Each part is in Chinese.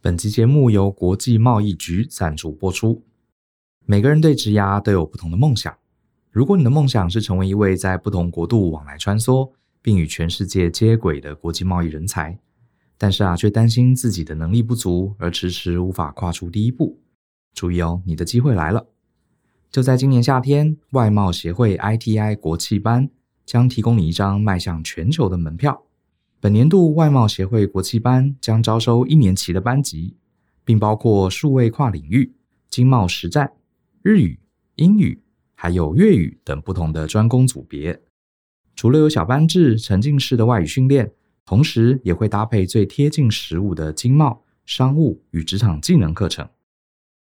本期节目由国际贸易局赞助播出。每个人对职涯都有不同的梦想。如果你的梦想是成为一位在不同国度往来穿梭，并与全世界接轨的国际贸易人才，但是啊，却担心自己的能力不足而迟迟无法跨出第一步。注意哦，你的机会来了！就在今年夏天，外贸协会 ITI 国际班将提供你一张迈向全球的门票。本年度外贸协会国际班将招收一年期的班级，并包括数位跨领域、经贸实战、日语、英语，还有粤语等不同的专攻组别。除了有小班制、沉浸式的外语训练，同时也会搭配最贴近实务的经贸、商务与职场技能课程。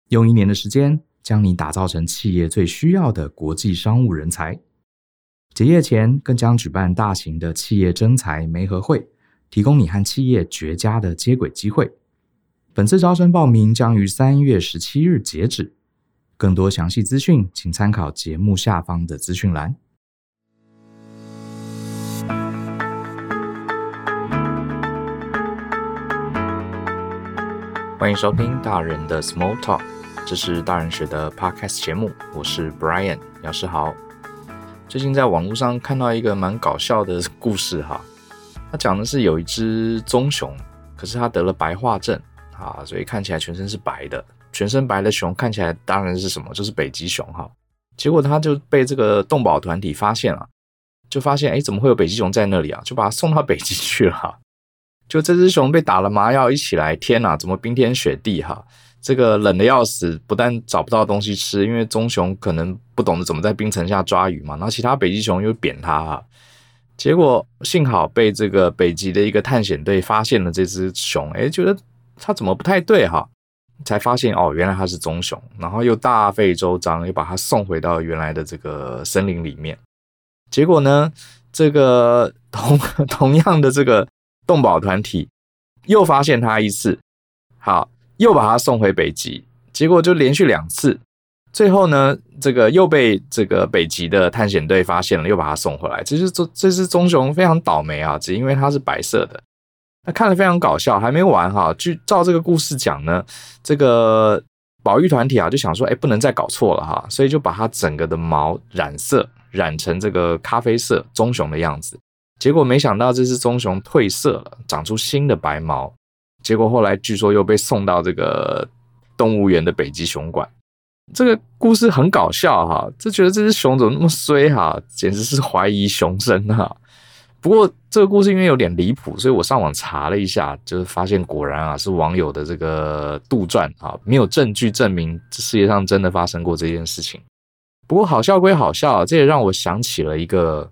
用一年的时间，将你打造成企业最需要的国际商务人才。结业前，更将举办大型的企业征才媒合会，提供你和企业绝佳的接轨机会。本次招生报名将于三月十七日截止。更多详细资讯，请参考节目下方的资讯栏。欢迎收听大人的 Small Talk，这是大人学的 Podcast 节目，我是 Brian，老师好。最近在网络上看到一个蛮搞笑的 故事哈，他讲的是有一只棕熊，可是它得了白化症啊，所以看起来全身是白的，全身白的熊看起来当然是什么，就是北极熊哈。结果他就被这个动保团体发现了，就发现哎，怎么会有北极熊在那里啊？就把它送到北极去了哈。就这只熊被打了麻药，一起来，天哪，怎么冰天雪地哈？这个冷的要死，不但找不到东西吃，因为棕熊可能不懂得怎么在冰层下抓鱼嘛，然后其他北极熊又扁它啊，结果幸好被这个北极的一个探险队发现了这只熊，诶，觉得它怎么不太对哈，才发现哦，原来它是棕熊，然后又大费周章又把它送回到原来的这个森林里面，结果呢，这个同同样的这个动保团体又发现它一次，好。又把它送回北极，结果就连续两次，最后呢，这个又被这个北极的探险队发现了，又把它送回来。这是这这只棕熊非常倒霉啊，只因为它是白色的。那看了非常搞笑，还没完哈。据照这个故事讲呢，这个保育团体啊就想说，哎，不能再搞错了哈，所以就把它整个的毛染色，染成这个咖啡色棕熊的样子。结果没想到这只棕熊褪色了，长出新的白毛。结果后来据说又被送到这个动物园的北极熊馆。这个故事很搞笑哈，就觉得这只熊怎么那么衰哈，简直是怀疑熊生哈。不过这个故事因为有点离谱，所以我上网查了一下，就是发现果然啊是网友的这个杜撰啊，没有证据证明这世界上真的发生过这件事情。不过好笑归好笑，啊这也让我想起了一个。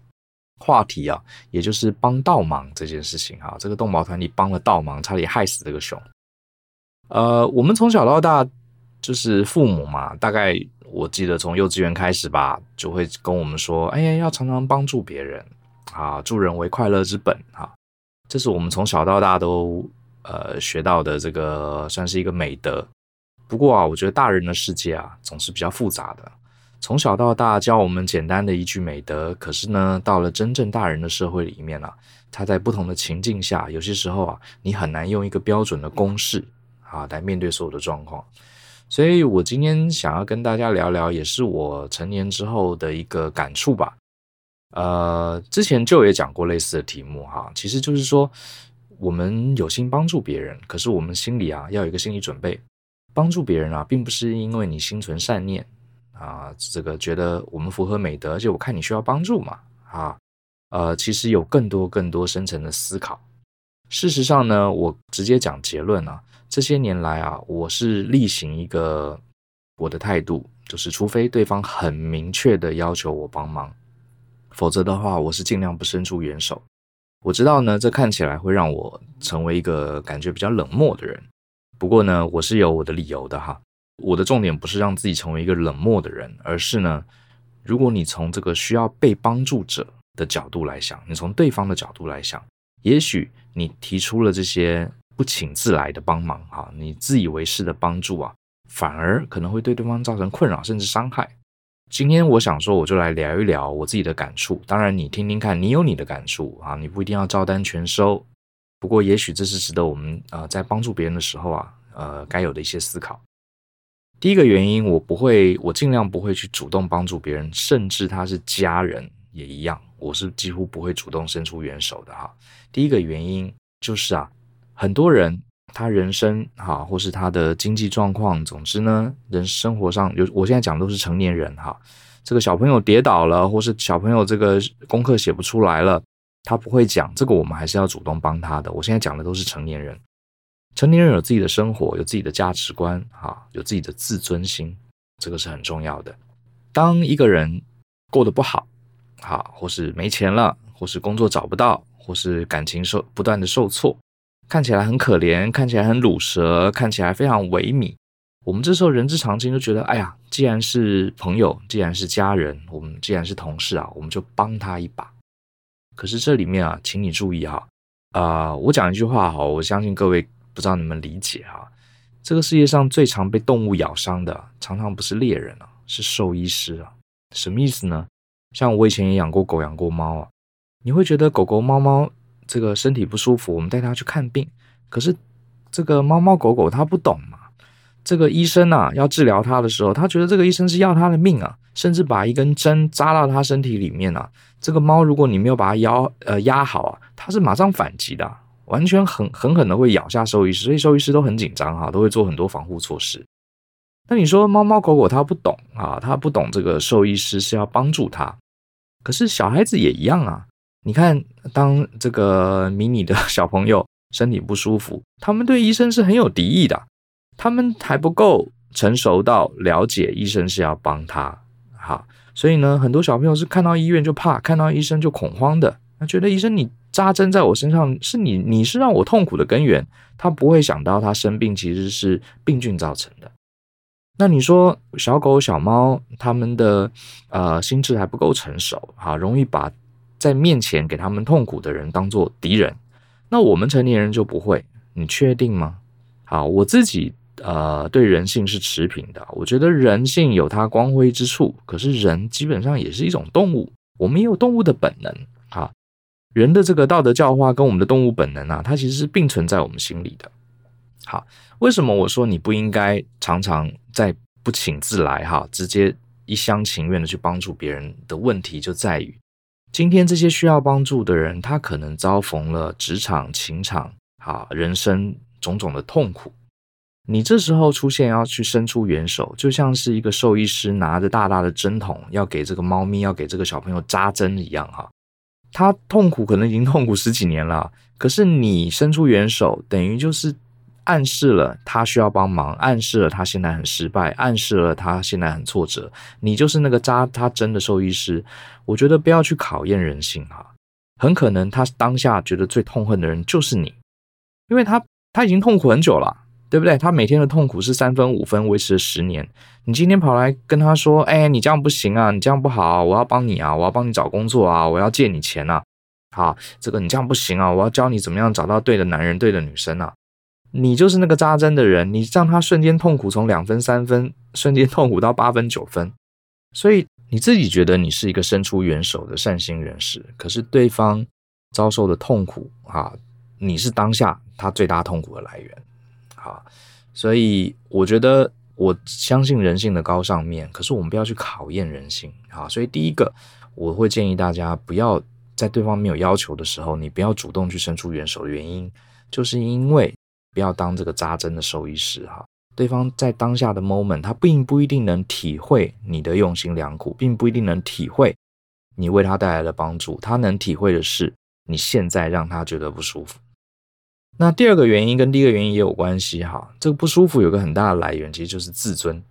话题啊，也就是帮倒忙这件事情哈，这个动保团体帮了倒忙，差点害死这个熊。呃，我们从小到大就是父母嘛，大概我记得从幼稚园开始吧，就会跟我们说，哎呀，要常常帮助别人啊，助人为快乐之本哈，这是我们从小到大都呃学到的这个算是一个美德。不过啊，我觉得大人的世界啊，总是比较复杂的。从小到大教我们简单的一句美德，可是呢，到了真正大人的社会里面啊，他在不同的情境下，有些时候啊，你很难用一个标准的公式啊来面对所有的状况。所以我今天想要跟大家聊聊，也是我成年之后的一个感触吧。呃，之前就也讲过类似的题目哈，其实就是说，我们有心帮助别人，可是我们心里啊要有一个心理准备，帮助别人啊，并不是因为你心存善念。啊，这个觉得我们符合美德，而且我看你需要帮助嘛，啊，呃，其实有更多更多深层的思考。事实上呢，我直接讲结论啊，这些年来啊，我是例行一个我的态度，就是除非对方很明确的要求我帮忙，否则的话，我是尽量不伸出援手。我知道呢，这看起来会让我成为一个感觉比较冷漠的人，不过呢，我是有我的理由的哈。我的重点不是让自己成为一个冷漠的人，而是呢，如果你从这个需要被帮助者的角度来想，你从对方的角度来想，也许你提出了这些不请自来的帮忙，哈，你自以为是的帮助啊，反而可能会对对方造成困扰甚至伤害。今天我想说，我就来聊一聊我自己的感触。当然，你听听看，你有你的感触啊，你不一定要照单全收。不过，也许这是值得我们啊、呃，在帮助别人的时候啊。呃该有的一些思考。第一个原因，我不会，我尽量不会去主动帮助别人，甚至他是家人也一样，我是几乎不会主动伸出援手的哈。第一个原因就是啊，很多人他人生哈，或是他的经济状况，总之呢，人生活上有，我现在讲的都是成年人哈。这个小朋友跌倒了，或是小朋友这个功课写不出来了，他不会讲，这个我们还是要主动帮他的。我现在讲的都是成年人。成年人有自己的生活，有自己的价值观，哈，有自己的自尊心，这个是很重要的。当一个人过得不好，哈，或是没钱了，或是工作找不到，或是感情受不断的受挫，看起来很可怜，看起来很鲁蛇，看起来非常萎靡。我们这时候人之常情，就觉得，哎呀，既然是朋友，既然是家人，我们既然是同事啊，我们就帮他一把。可是这里面啊，请你注意哈，啊、我讲一句话哈，我相信各位。不知道你们理解哈？这个世界上最常被动物咬伤的，常常不是猎人啊，是兽医师啊。什么意思呢？像我以前也养过狗、养过猫啊。你会觉得狗狗、猫猫这个身体不舒服，我们带它去看病。可是这个猫猫狗狗它不懂嘛。这个医生啊，要治疗它的时候，他觉得这个医生是要它的命啊，甚至把一根针扎到它身体里面啊。这个猫如果你没有把它压呃压好啊，它是马上反击的。完全狠狠狠的会咬下兽医师，所以兽医师都很紧张哈，都会做很多防护措施。那你说猫猫狗狗它不懂啊，它不懂这个兽医师是要帮助它，可是小孩子也一样啊。你看，当这个迷你的小朋友身体不舒服，他们对医生是很有敌意的，他们还不够成熟到了解医生是要帮他。哈，所以呢，很多小朋友是看到医院就怕，看到医生就恐慌的，他觉得医生你。扎针在我身上是你，你是让我痛苦的根源。他不会想到他生病其实是病菌造成的。那你说小狗小猫他们的呃心智还不够成熟，哈，容易把在面前给他们痛苦的人当做敌人。那我们成年人就不会，你确定吗？好，我自己呃对人性是持平的，我觉得人性有它光辉之处，可是人基本上也是一种动物，我们也有动物的本能，哈。人的这个道德教化跟我们的动物本能啊，它其实是并存在我们心里的。好，为什么我说你不应该常常在不请自来哈，直接一厢情愿的去帮助别人的问题就在于，今天这些需要帮助的人，他可能遭逢了职场、情场啊，人生种种的痛苦。你这时候出现要去伸出援手，就像是一个兽医师拿着大大的针筒要给这个猫咪、要给这个小朋友扎针一样哈。他痛苦，可能已经痛苦十几年了，可是你伸出援手，等于就是暗示了他需要帮忙，暗示了他现在很失败，暗示了他现在很挫折。你就是那个扎他针的兽医师。我觉得不要去考验人性哈，很可能他当下觉得最痛恨的人就是你，因为他他已经痛苦很久了。对不对？他每天的痛苦是三分五分维持了十年。你今天跑来跟他说：“哎，你这样不行啊，你这样不好，我要帮你啊，我要帮你找工作啊，我要借你钱啊。”好，这个你这样不行啊，我要教你怎么样找到对的男人、对的女生啊。你就是那个扎针的人，你让他瞬间痛苦从两分、三分，瞬间痛苦到八分、九分。所以你自己觉得你是一个伸出援手的善心人士，可是对方遭受的痛苦啊，你是当下他最大痛苦的来源。好，所以我觉得我相信人性的高尚面，可是我们不要去考验人性。好，所以第一个我会建议大家不要在对方没有要求的时候，你不要主动去伸出援手的原因，就是因为不要当这个扎针的兽医师哈。对方在当下的 moment，他并不一定能体会你的用心良苦，并不一定能体会你为他带来的帮助，他能体会的是你现在让他觉得不舒服。那第二个原因跟第一个原因也有关系哈，这个不舒服有个很大的来源，其实就是自尊，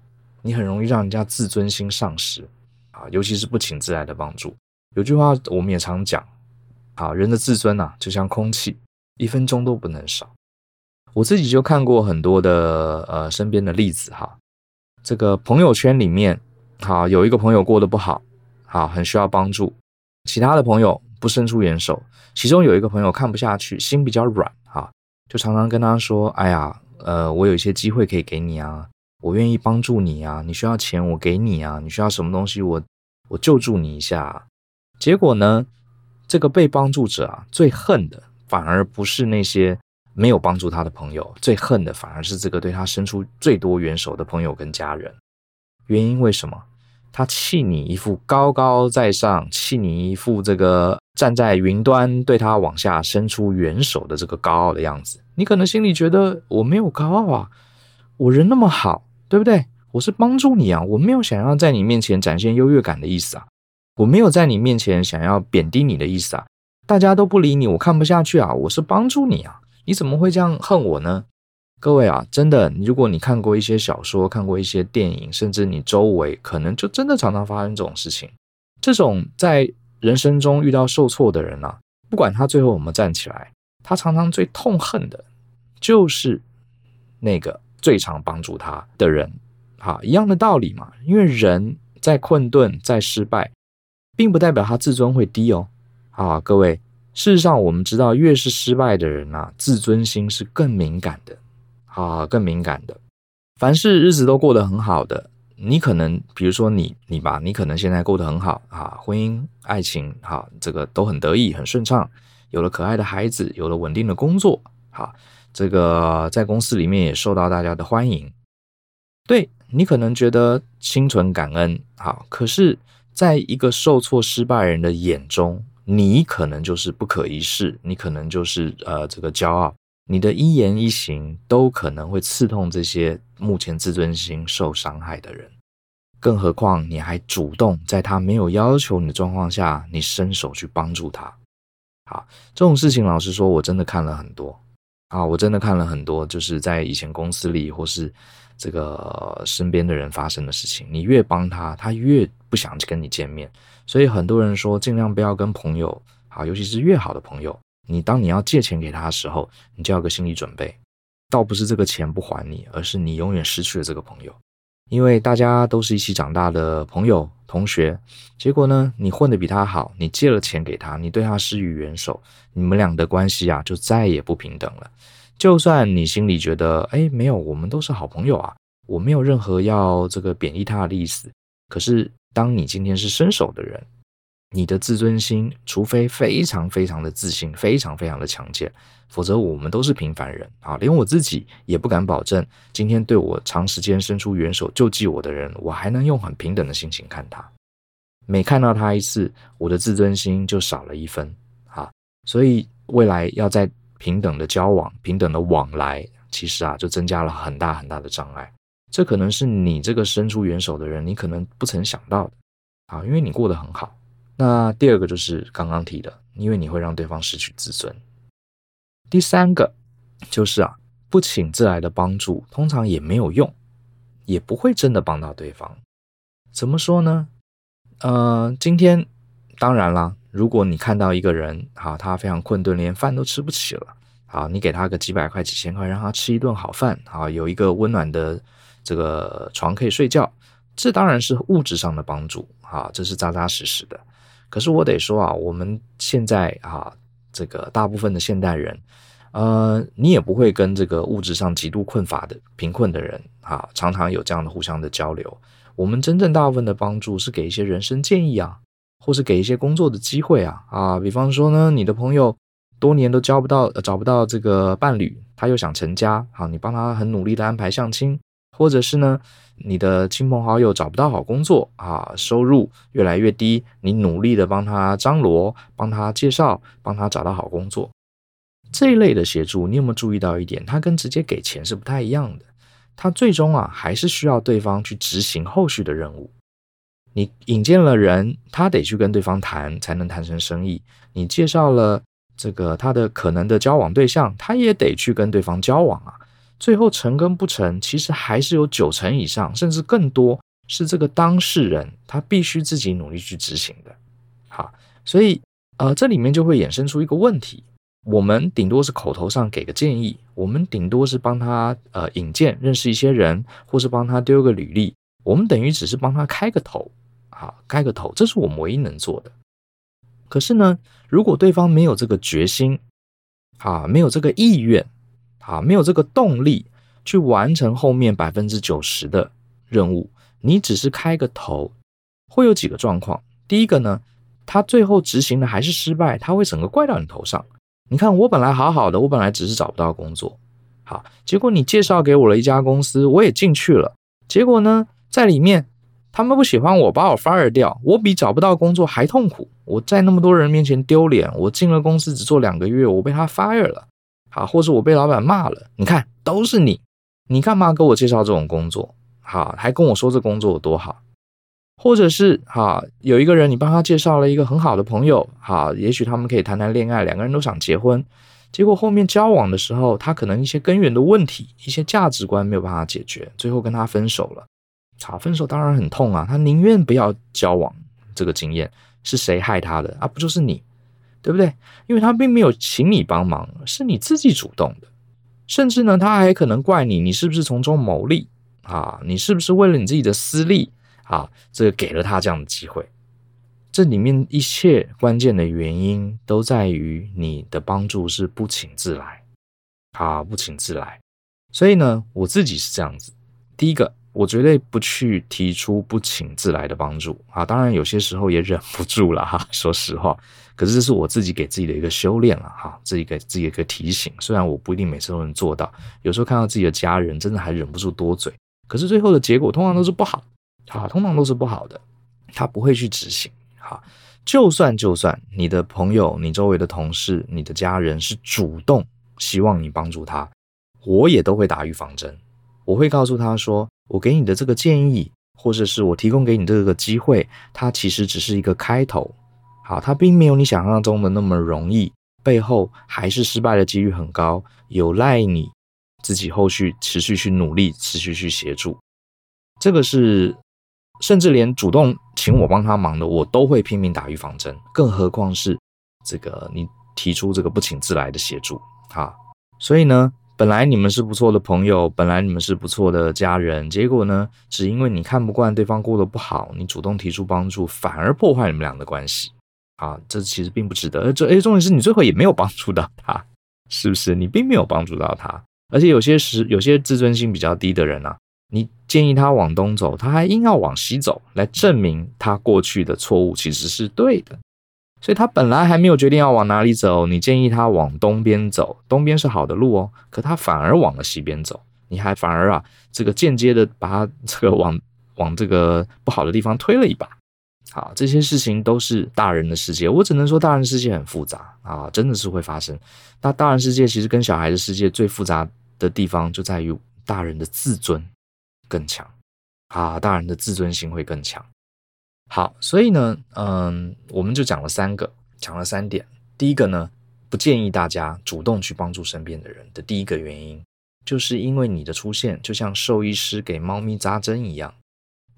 你很容易让人家自尊心丧失啊，尤其是不请自来的帮助。有句话我们也常讲，啊，人的自尊呐，就像空气，一分钟都不能少。我自己就看过很多的呃身边的例子哈，这个朋友圈里面，好，有一个朋友过得不好，好，很需要帮助，其他的朋友不伸出援手，其中有一个朋友看不下去，心比较软哈。就常常跟他说：“哎呀，呃，我有一些机会可以给你啊，我愿意帮助你啊，你需要钱我给你啊，你需要什么东西我我救助你一下。”结果呢，这个被帮助者啊，最恨的反而不是那些没有帮助他的朋友，最恨的反而是这个对他伸出最多援手的朋友跟家人。原因为什么？他气你一副高高在上，气你一副这个站在云端对他往下伸出援手的这个高傲的样子。你可能心里觉得我没有高傲啊，我人那么好，对不对？我是帮助你啊，我没有想要在你面前展现优越感的意思啊，我没有在你面前想要贬低你的意思啊。大家都不理你，我看不下去啊，我是帮助你啊。你怎么会这样恨我呢？各位啊，真的，如果你看过一些小说，看过一些电影，甚至你周围可能就真的常常发生这种事情。这种在人生中遇到受挫的人啊，不管他最后有没有站起来，他常常最痛恨的就是那个最常帮助他的人。哈，一样的道理嘛，因为人在困顿、在失败，并不代表他自尊会低哦。啊，各位。事实上，我们知道，越是失败的人啊，自尊心是更敏感的，啊，更敏感的。凡是日子都过得很好的，你可能，比如说你，你吧，你可能现在过得很好啊，婚姻、爱情，哈，这个都很得意、很顺畅，有了可爱的孩子，有了稳定的工作，哈，这个在公司里面也受到大家的欢迎。对，你可能觉得心存感恩，好，可是，在一个受挫失败人的眼中，你可能就是不可一世，你可能就是呃这个骄傲，你的一言一行都可能会刺痛这些目前自尊心受伤害的人，更何况你还主动在他没有要求你的状况下，你伸手去帮助他。好，这种事情老实说，我真的看了很多啊，我真的看了很多，就是在以前公司里或是这个身边的人发生的事情，你越帮他，他越不想去跟你见面。所以很多人说，尽量不要跟朋友，好，尤其是越好的朋友，你当你要借钱给他的时候，你就要有个心理准备，倒不是这个钱不还你，而是你永远失去了这个朋友，因为大家都是一起长大的朋友、同学，结果呢，你混得比他好，你借了钱给他，你对他施予援手，你们俩的关系啊，就再也不平等了。就算你心里觉得，哎，没有，我们都是好朋友啊，我没有任何要这个贬义他的意思，可是。当你今天是伸手的人，你的自尊心，除非非常非常的自信，非常非常的强健，否则我们都是平凡人啊，连我自己也不敢保证，今天对我长时间伸出援手救济我的人，我还能用很平等的心情看他。每看到他一次，我的自尊心就少了一分啊，所以未来要在平等的交往、平等的往来，其实啊，就增加了很大很大的障碍。这可能是你这个伸出援手的人，你可能不曾想到的啊，因为你过得很好。那第二个就是刚刚提的，因为你会让对方失去自尊。第三个就是啊，不请自来的帮助通常也没有用，也不会真的帮到对方。怎么说呢？呃，今天当然啦，如果你看到一个人啊，他非常困顿，连饭都吃不起了，好，你给他个几百块、几千块，让他吃一顿好饭，啊，有一个温暖的。这个床可以睡觉，这当然是物质上的帮助啊，这是扎扎实实的。可是我得说啊，我们现在啊，这个大部分的现代人，呃，你也不会跟这个物质上极度困乏的贫困的人啊，常常有这样的互相的交流。我们真正大部分的帮助是给一些人生建议啊，或是给一些工作的机会啊啊，比方说呢，你的朋友多年都交不到，找不到这个伴侣，他又想成家，好，你帮他很努力的安排相亲。或者是呢，你的亲朋好友找不到好工作啊，收入越来越低，你努力的帮他张罗，帮他介绍，帮他找到好工作，这一类的协助，你有没有注意到一点？他跟直接给钱是不太一样的，他最终啊还是需要对方去执行后续的任务。你引荐了人，他得去跟对方谈，才能谈成生意。你介绍了这个他的可能的交往对象，他也得去跟对方交往啊。最后成跟不成，其实还是有九成以上，甚至更多是这个当事人他必须自己努力去执行的。好，所以呃，这里面就会衍生出一个问题：我们顶多是口头上给个建议，我们顶多是帮他呃引荐认识一些人，或是帮他丢个履历，我们等于只是帮他开个头，好，开个头，这是我们唯一能做的。可是呢，如果对方没有这个决心，啊，没有这个意愿。啊，没有这个动力去完成后面百分之九十的任务，你只是开个头，会有几个状况。第一个呢，他最后执行的还是失败，他会整个怪到你头上。你看我本来好好的，我本来只是找不到工作，好，结果你介绍给我了一家公司，我也进去了，结果呢，在里面他们不喜欢我，把我 fire 掉，我比找不到工作还痛苦，我在那么多人面前丢脸，我进了公司只做两个月，我被他 fire 了，好，或者我被老板骂了，你看都是你，你干嘛给我介绍这种工作？好，还跟我说这工作有多好。或者是哈，有一个人你帮他介绍了一个很好的朋友，哈，也许他们可以谈谈恋爱，两个人都想结婚，结果后面交往的时候，他可能一些根源的问题，一些价值观没有办法解决，最后跟他分手了。好，分手当然很痛啊，他宁愿不要交往。这个经验是谁害他的啊？不就是你，对不对？因为他并没有请你帮忙，是你自己主动的，甚至呢，他还可能怪你，你是不是从中牟利啊？你是不是为了你自己的私利？啊，这个给了他这样的机会，这里面一切关键的原因都在于你的帮助是不请自来，啊，不请自来。所以呢，我自己是这样子。第一个，我绝对不去提出不请自来的帮助啊。当然，有些时候也忍不住了哈，说实话。可是这是我自己给自己的一个修炼了哈，自己给自己一个提醒。虽然我不一定每次都能做到，有时候看到自己的家人，真的还忍不住多嘴。可是最后的结果通常都是不好。啊，通常都是不好的，他不会去执行。哈，就算就算你的朋友、你周围的同事、你的家人是主动希望你帮助他，我也都会打预防针。我会告诉他说，我给你的这个建议，或者是我提供给你这个机会，它其实只是一个开头。好，它并没有你想象中的那么容易，背后还是失败的几率很高，有赖你自己后续持续去努力，持续去协助。这个是。甚至连主动请我帮他忙的，我都会拼命打预防针，更何况是这个你提出这个不请自来的协助啊！所以呢，本来你们是不错的朋友，本来你们是不错的家人，结果呢，只因为你看不惯对方过得不好，你主动提出帮助，反而破坏你们俩的关系啊！这其实并不值得。而这哎，重点是你最后也没有帮助到他，是不是？你并没有帮助到他，而且有些时有些自尊心比较低的人啊。你建议他往东走，他还硬要往西走，来证明他过去的错误其实是对的。所以他本来还没有决定要往哪里走，你建议他往东边走，东边是好的路哦，可他反而往了西边走，你还反而啊，这个间接的把他这个往往这个不好的地方推了一把。好，这些事情都是大人的世界，我只能说大人世界很复杂啊，真的是会发生。那大人世界其实跟小孩的世界最复杂的地方就在于大人的自尊。更强啊！大人的自尊心会更强。好，所以呢，嗯，我们就讲了三个，讲了三点。第一个呢，不建议大家主动去帮助身边的人的第一个原因，就是因为你的出现就像兽医师给猫咪扎针一样，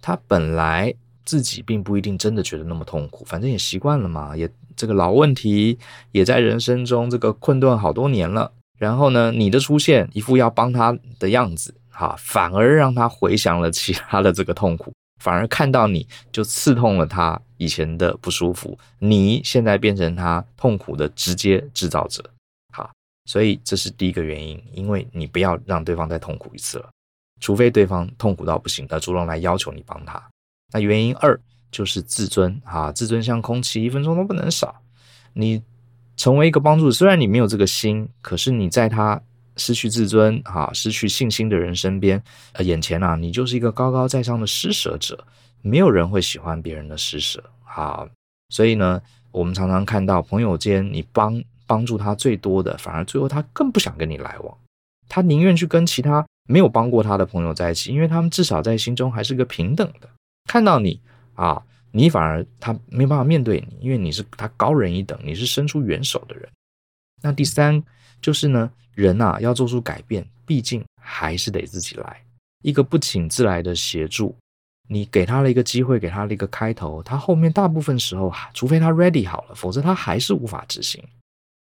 它本来自己并不一定真的觉得那么痛苦，反正也习惯了嘛，也这个老问题也在人生中这个困顿好多年了。然后呢，你的出现一副要帮他的样子。哈，反而让他回想了其他的这个痛苦，反而看到你就刺痛了他以前的不舒服，你现在变成他痛苦的直接制造者。好，所以这是第一个原因，因为你不要让对方再痛苦一次了，除非对方痛苦到不行，而主动来要求你帮他。那原因二就是自尊，哈，自尊像空气，一分钟都不能少。你成为一个帮助，虽然你没有这个心，可是你在他。失去自尊，哈，失去信心的人身边，呃，眼前啊，你就是一个高高在上的施舍者，没有人会喜欢别人的施舍，好，所以呢，我们常常看到朋友间，你帮帮助他最多的，反而最后他更不想跟你来往，他宁愿去跟其他没有帮过他的朋友在一起，因为他们至少在心中还是个平等的，看到你啊，你反而他没办法面对你，因为你是他高人一等，你是伸出援手的人。那第三就是呢。人呐，要做出改变，毕竟还是得自己来。一个不请自来的协助，你给他了一个机会，给他了一个开头，他后面大部分时候，除非他 ready 好了，否则他还是无法执行。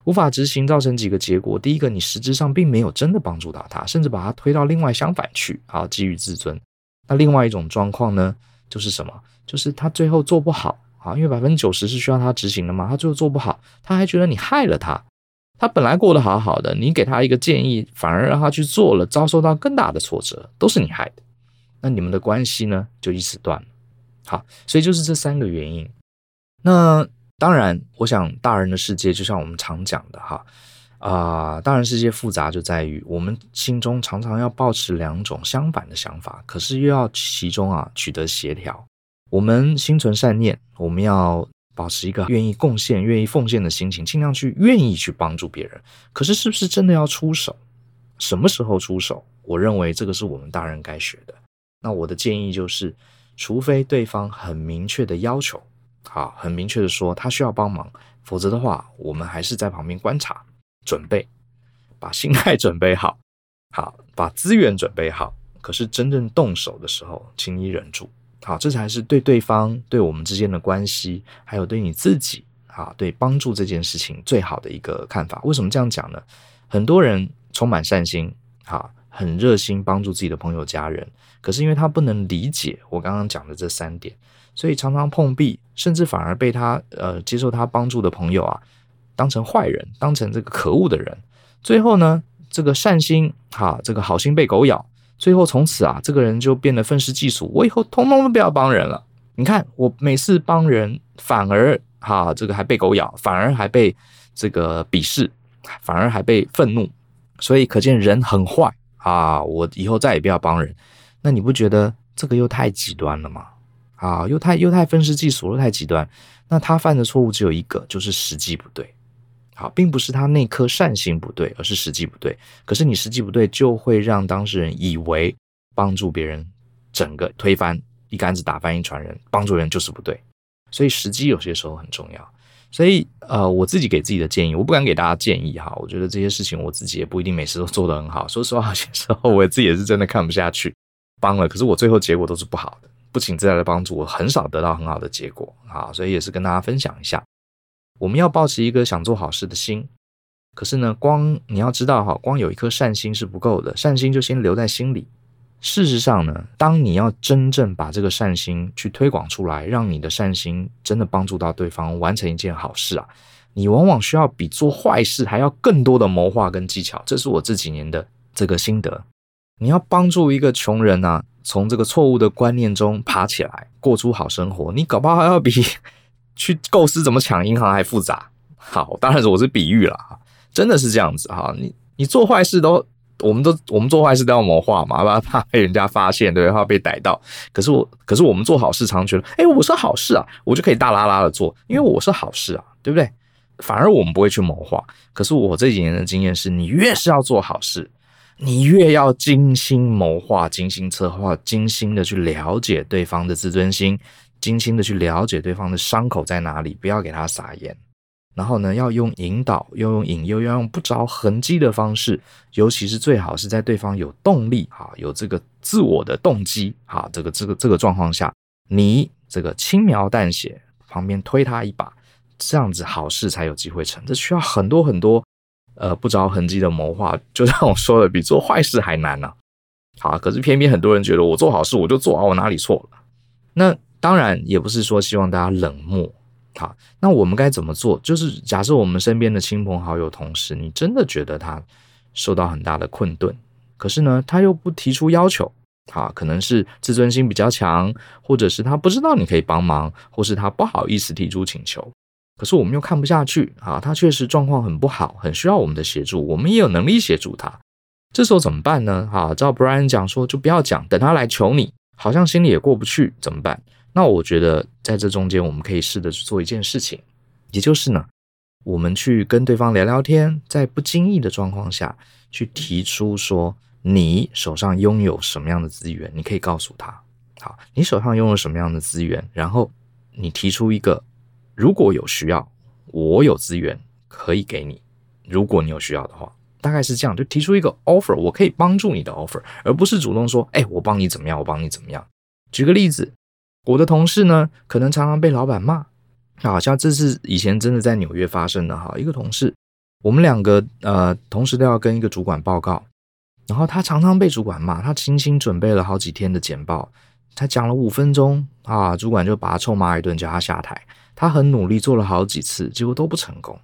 无法执行造成几个结果：第一个，你实质上并没有真的帮助到他，甚至把他推到另外相反去，啊，基于自尊。那另外一种状况呢，就是什么？就是他最后做不好啊，因为百分之九十是需要他执行的嘛，他最后做不好，他还觉得你害了他。他本来过得好好的，你给他一个建议，反而让他去做了，遭受到更大的挫折，都是你害的。那你们的关系呢，就一直断了。好，所以就是这三个原因。那当然，我想大人的世界就像我们常讲的哈，啊、呃，当然世界复杂就在于我们心中常常要抱持两种相反的想法，可是又要其中啊取得协调。我们心存善念，我们要保持一个愿意贡献、愿意奉献的心情，尽量去愿意去帮助别人。可是是不是真的要出手？什么时候出手？我认为这个是我们大人该学的。那我的建议就是，除非对方很明确的要求，好，很明确的说他需要帮忙，否则的话，我们还是在旁边观察。准备，把心态准备好，好，把资源准备好。可是真正动手的时候，请你忍住，好，这才是对对方、对我们之间的关系，还有对你自己，啊，对帮助这件事情最好的一个看法。为什么这样讲呢？很多人充满善心，哈，很热心帮助自己的朋友、家人，可是因为他不能理解我刚刚讲的这三点，所以常常碰壁，甚至反而被他呃接受他帮助的朋友啊。当成坏人，当成这个可恶的人，最后呢，这个善心哈，这个好心被狗咬，最后从此啊，这个人就变得愤世嫉俗，我以后通通都不要帮人了。你看，我每次帮人，反而哈，这个还被狗咬，反而还被这个鄙视，反而还被愤怒，所以可见人很坏啊！我以后再也不要帮人。那你不觉得这个又太极端了吗？啊，又太又太愤世嫉俗，又太极端。那他犯的错误只有一个，就是时机不对。好，并不是他那颗善心不对，而是时机不对。可是你时机不对，就会让当事人以为帮助别人，整个推翻，一竿子打翻一船人，帮助人就是不对。所以时机有些时候很重要。所以呃，我自己给自己的建议，我不敢给大家建议哈。我觉得这些事情我自己也不一定每次都做得很好。说实话，有些时候我自己也是真的看不下去，帮了，可是我最后结果都是不好的，不请自来的帮助，我很少得到很好的结果啊。所以也是跟大家分享一下。我们要保持一个想做好事的心，可是呢，光你要知道哈，光有一颗善心是不够的，善心就先留在心里。事实上呢，当你要真正把这个善心去推广出来，让你的善心真的帮助到对方，完成一件好事啊，你往往需要比做坏事还要更多的谋划跟技巧。这是我这几年的这个心得。你要帮助一个穷人啊，从这个错误的观念中爬起来，过出好生活，你搞不好还要比。去构思怎么抢银行还复杂，好，当然我是比喻了，真的是这样子哈。你你做坏事都，我们都我们做坏事都要谋划嘛，怕 怕被人家发现，对不对，怕被逮到。可是我可是我们做好事，常觉得，哎，我是好事啊，我就可以大拉拉的做，因为我是好事啊，对不对？反而我们不会去谋划。可是我这几年的经验是，你越是要做好事，你越要精心谋划、精心策划、精心的去了解对方的自尊心。精心的去了解对方的伤口在哪里，不要给他撒盐。然后呢，要用引导，要用引诱，要用不着痕迹的方式。尤其是最好是在对方有动力哈，有这个自我的动机哈，这个这个这个状况下，你这个轻描淡写，旁边推他一把，这样子好事才有机会成。这需要很多很多呃不着痕迹的谋划，就像我说的，比做坏事还难呢、好，可是偏偏很多人觉得我做好事我就做啊，我哪里错了？那。当然也不是说希望大家冷漠，好，那我们该怎么做？就是假设我们身边的亲朋好友、同事，你真的觉得他受到很大的困顿，可是呢，他又不提出要求，好，可能是自尊心比较强，或者是他不知道你可以帮忙，或是他不好意思提出请求，可是我们又看不下去，啊，他确实状况很不好，很需要我们的协助，我们也有能力协助他，这时候怎么办呢？好，照 Brian 讲说，就不要讲，等他来求你，好像心里也过不去，怎么办？那我觉得在这中间，我们可以试着去做一件事情，也就是呢，我们去跟对方聊聊天，在不经意的状况下去提出说，你手上拥有什么样的资源，你可以告诉他。好，你手上拥有什么样的资源，然后你提出一个，如果有需要，我有资源可以给你。如果你有需要的话，大概是这样，就提出一个 offer，我可以帮助你的 offer，而不是主动说，哎，我帮你怎么样，我帮你怎么样。举个例子。我的同事呢，可能常常被老板骂，好像这是以前真的在纽约发生的哈。一个同事，我们两个呃同时都要跟一个主管报告，然后他常常被主管骂，他精心准备了好几天的简报，才讲了五分钟啊，主管就把他臭骂一顿，叫他下台。他很努力做了好几次，结果都不成功。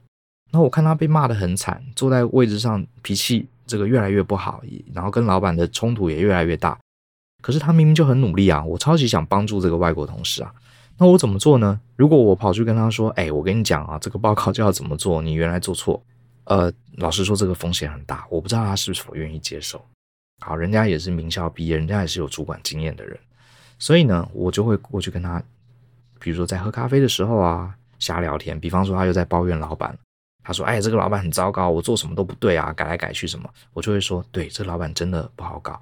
然后我看他被骂得很惨，坐在位置上脾气这个越来越不好，然后跟老板的冲突也越来越大。可是他明明就很努力啊，我超级想帮助这个外国同事啊，那我怎么做呢？如果我跑去跟他说，哎，我跟你讲啊，这个报告就要怎么做，你原来做错，呃，老实说，这个风险很大，我不知道他是否愿意接受。好，人家也是名校毕业，人家也是有主管经验的人，所以呢，我就会过去跟他，比如说在喝咖啡的时候啊，瞎聊天。比方说，他又在抱怨老板，他说：“哎，这个老板很糟糕，我做什么都不对啊，改来改去什么。”我就会说：“对，这老板真的不好搞。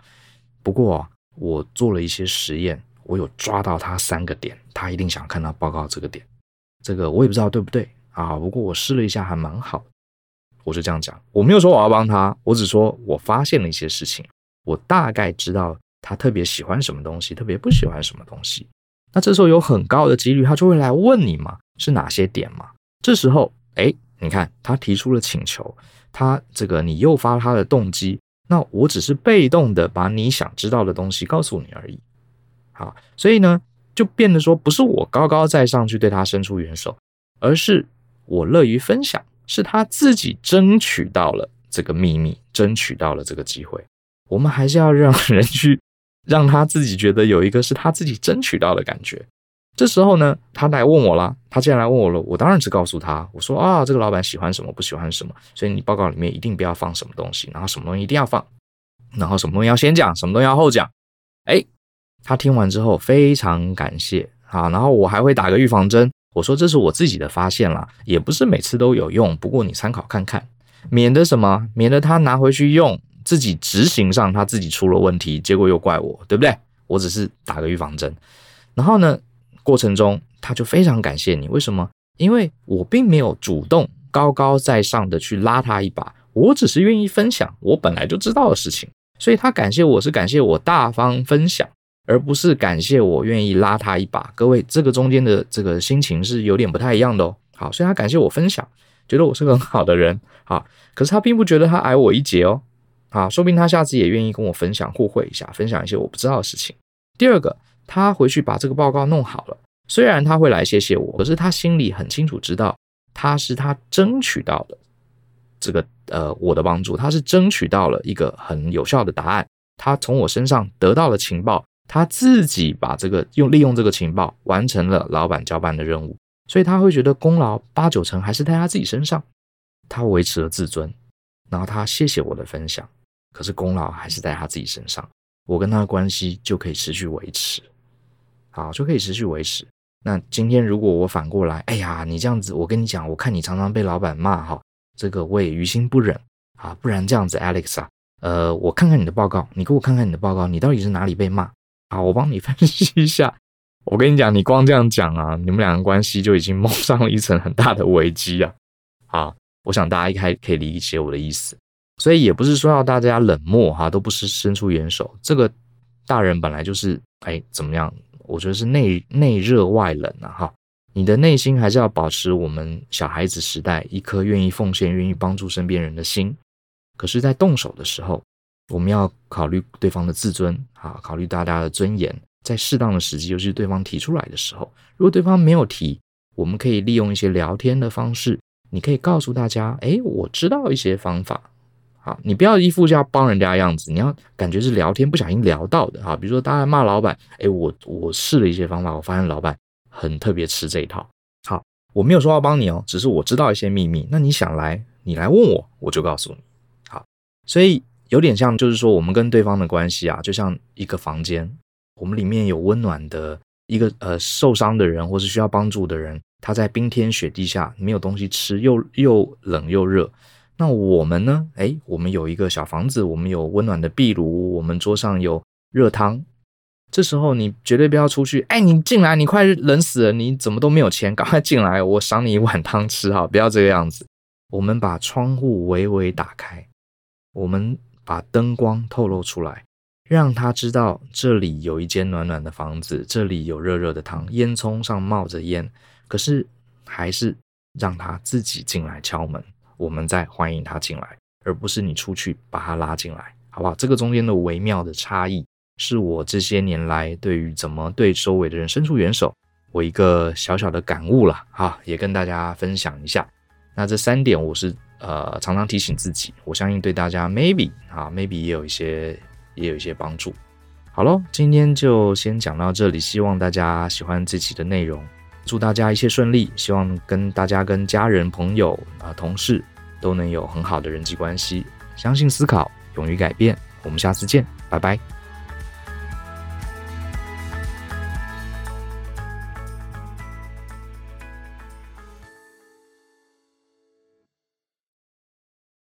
不过我做了一些实验，我有抓到他三个点，他一定想看到报告这个点。这个我也不知道对不对啊，不过我试了一下，还蛮好。我就这样讲，我没有说我要帮他，我只说我发现了一些事情。”我大概知道他特别喜欢什么东西，特别不喜欢什么东西。那这时候有很高的几率，他就会来问你嘛，是哪些点嘛？这时候，哎，你看他提出了请求，他这个你诱发他的动机，那我只是被动的把你想知道的东西告诉你而已。好，所以呢，就变得说不是我高高在上去对他伸出援手，而是我乐于分享，是他自己争取到了这个秘密，争取到了这个机会。我们还是要让人去，让他自己觉得有一个是他自己争取到的感觉。这时候呢，他来问我了，他既然来问我了，我当然是告诉他，我说啊，这个老板喜欢什么，不喜欢什么，所以你报告里面一定不要放什么东西，然后什么东西一定要放，然后什么东西要先讲，什么东西要后讲。哎，他听完之后非常感谢啊，然后我还会打个预防针，我说这是我自己的发现啦，也不是每次都有用，不过你参考看看，免得什么，免得他拿回去用。自己执行上他自己出了问题，结果又怪我，对不对？我只是打个预防针。然后呢，过程中他就非常感谢你，为什么？因为我并没有主动高高在上的去拉他一把，我只是愿意分享我本来就知道的事情，所以他感谢我是感谢我大方分享，而不是感谢我愿意拉他一把。各位，这个中间的这个心情是有点不太一样的哦。好，所以他感谢我分享，觉得我是个很好的人。好，可是他并不觉得他矮我一截哦。啊，说不定他下次也愿意跟我分享互惠一下，分享一些我不知道的事情。第二个，他回去把这个报告弄好了，虽然他会来谢谢我，可是他心里很清楚知道，他是他争取到的这个呃我的帮助，他是争取到了一个很有效的答案，他从我身上得到了情报，他自己把这个用利用这个情报完成了老板交办的任务，所以他会觉得功劳八九成还是在他自己身上，他维持了自尊，然后他谢谢我的分享。可是功劳还是在他自己身上，我跟他的关系就可以持续维持，好，就可以持续维持。那今天如果我反过来，哎呀，你这样子，我跟你讲，我看你常常被老板骂哈，这个我也于心不忍啊。不然这样子，Alex 啊，呃，我看看你的报告，你给我看看你的报告，你到底是哪里被骂？好，我帮你分析一下。我跟你讲，你光这样讲啊，你们两个关系就已经 蒙上了一层很大的危机啊。好，我想大家一开可以理解我的意思。所以也不是说要大家冷漠哈，都不是伸出援手。这个大人本来就是哎怎么样？我觉得是内内热外冷啊哈。你的内心还是要保持我们小孩子时代一颗愿意奉献、愿意帮助身边人的心。可是，在动手的时候，我们要考虑对方的自尊啊，考虑大家的尊严。在适当的时机，尤其是对方提出来的时候，如果对方没有提，我们可以利用一些聊天的方式，你可以告诉大家：哎，我知道一些方法。好，你不要一副要帮人家的样子，你要感觉是聊天不小心聊到的哈。比如说，大家骂老板，哎，我我试了一些方法，我发现老板很特别吃这一套。好，我没有说要帮你哦，只是我知道一些秘密。那你想来，你来问我，我就告诉你。好，所以有点像，就是说我们跟对方的关系啊，就像一个房间，我们里面有温暖的一个呃受伤的人，或是需要帮助的人，他在冰天雪地下没有东西吃，又又冷又热。那我们呢？诶，我们有一个小房子，我们有温暖的壁炉，我们桌上有热汤。这时候你绝对不要出去，哎，你进来，你快冷死了，你怎么都没有钱？赶快进来，我赏你一碗汤吃哈！不要这个样子。我们把窗户微微打开，我们把灯光透露出来，让他知道这里有一间暖暖的房子，这里有热热的汤，烟囱上冒着烟，可是还是让他自己进来敲门。我们再欢迎他进来，而不是你出去把他拉进来，好不好？这个中间的微妙的差异，是我这些年来对于怎么对周围的人伸出援手，我一个小小的感悟了哈，也跟大家分享一下。那这三点我是呃常常提醒自己，我相信对大家 maybe 啊 maybe 也有一些也有一些帮助。好喽，今天就先讲到这里，希望大家喜欢这期的内容。祝大家一切顺利，希望跟大家、跟家人、朋友啊、同事都能有很好的人际关系。相信思考，勇于改变。我们下次见，拜拜。